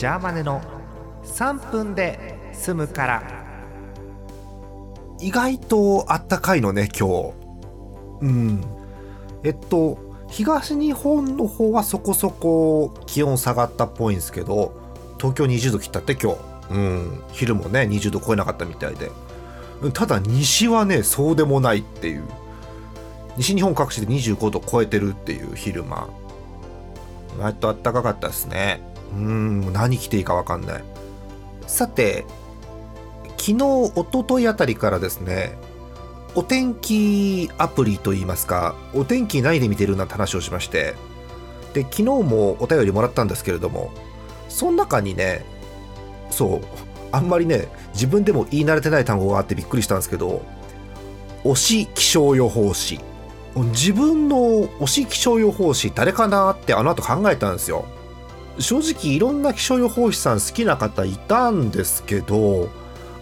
ジャーマネの3分で済むから。意外とあったかいのね今日。うん。えっと東日本の方はそこそこ気温下がったっぽいんですけど東京20度切ったって今日。うん。昼もね20度超えなかったみたいで。ただ西はねそうでもないっていう。西日本各地で25度超えてるっていう昼間。割と暖かかったですね。うん何着ていいか分かんない。さて昨日一昨日あたりからですねお天気アプリといいますかお天気何で見てるなんて話をしましてで昨日もお便りもらったんですけれどもその中にねそうあんまりね自分でも言い慣れてない単語があってびっくりしたんですけど推し気象予報士。自分の推し気象予報士誰かなってあの後考えたんですよ。正直いろんな気象予報士さん好きな方いたんですけど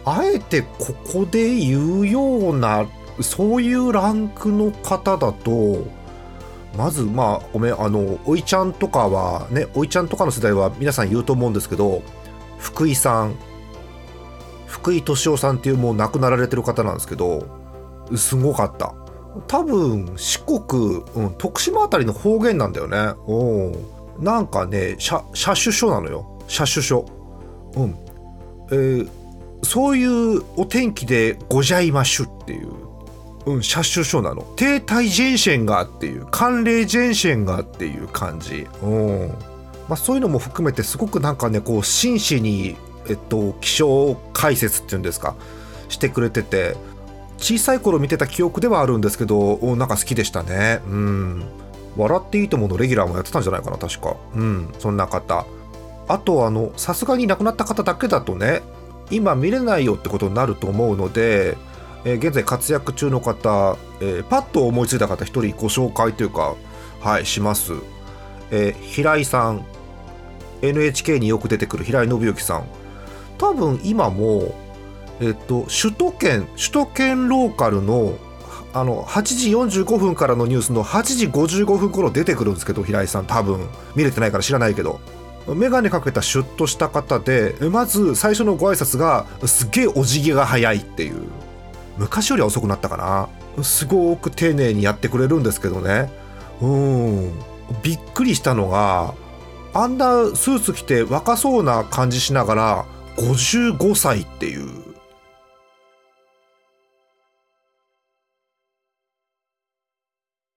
あえてここで言うようなそういうランクの方だとまずまあごめんあのおいちゃんとかはねおいちゃんとかの世代は皆さん言うと思うんですけど福井さん福井敏夫さんっていうもう亡くなられてる方なんですけどすごかった。多分四国、うん、徳島あたりの方言なんだよね。う。んなんかね車車種書なのよ。車種書。うん。えー、そういうお天気でごじゃいましゅっていう。うん、車種書なの。停滞ジェンシェンがっていう寒冷ジェンシェンがっていう感じ、うん。まあ、そういうのも含めてすごくなんかねこう真摯に、えっと、気象解説っていうんですかしてくれてて。小さい頃見てた記憶ではあるんですけどなんか好きでしたね。うん。笑っていいとものレギュラーもやってたんじゃないかな確かうんそんな方あとあのさすがに亡くなった方だけだとね今見れないよってことになると思うのでえー、現在活躍中の方、えー、パッと思いついた方一人ご紹介というか、はい、します。えー、平井さん、NHK によく出てくる平井信之さん。多分今も、えっと、首都圏、首都圏ローカルのあの8時45分からのニュースの8時55分頃出てくるんですけど平井さん多分。見れてないから知らないけど。眼鏡かけたシュッとした方でまず最初のご挨拶がすっげえお辞儀が早いっていう。昔よりは遅くなったかな。すごく丁寧にやってくれるんですけどね。うん。びっくりしたのがあんなスーツ着て若そうな感じしながら55歳っていう。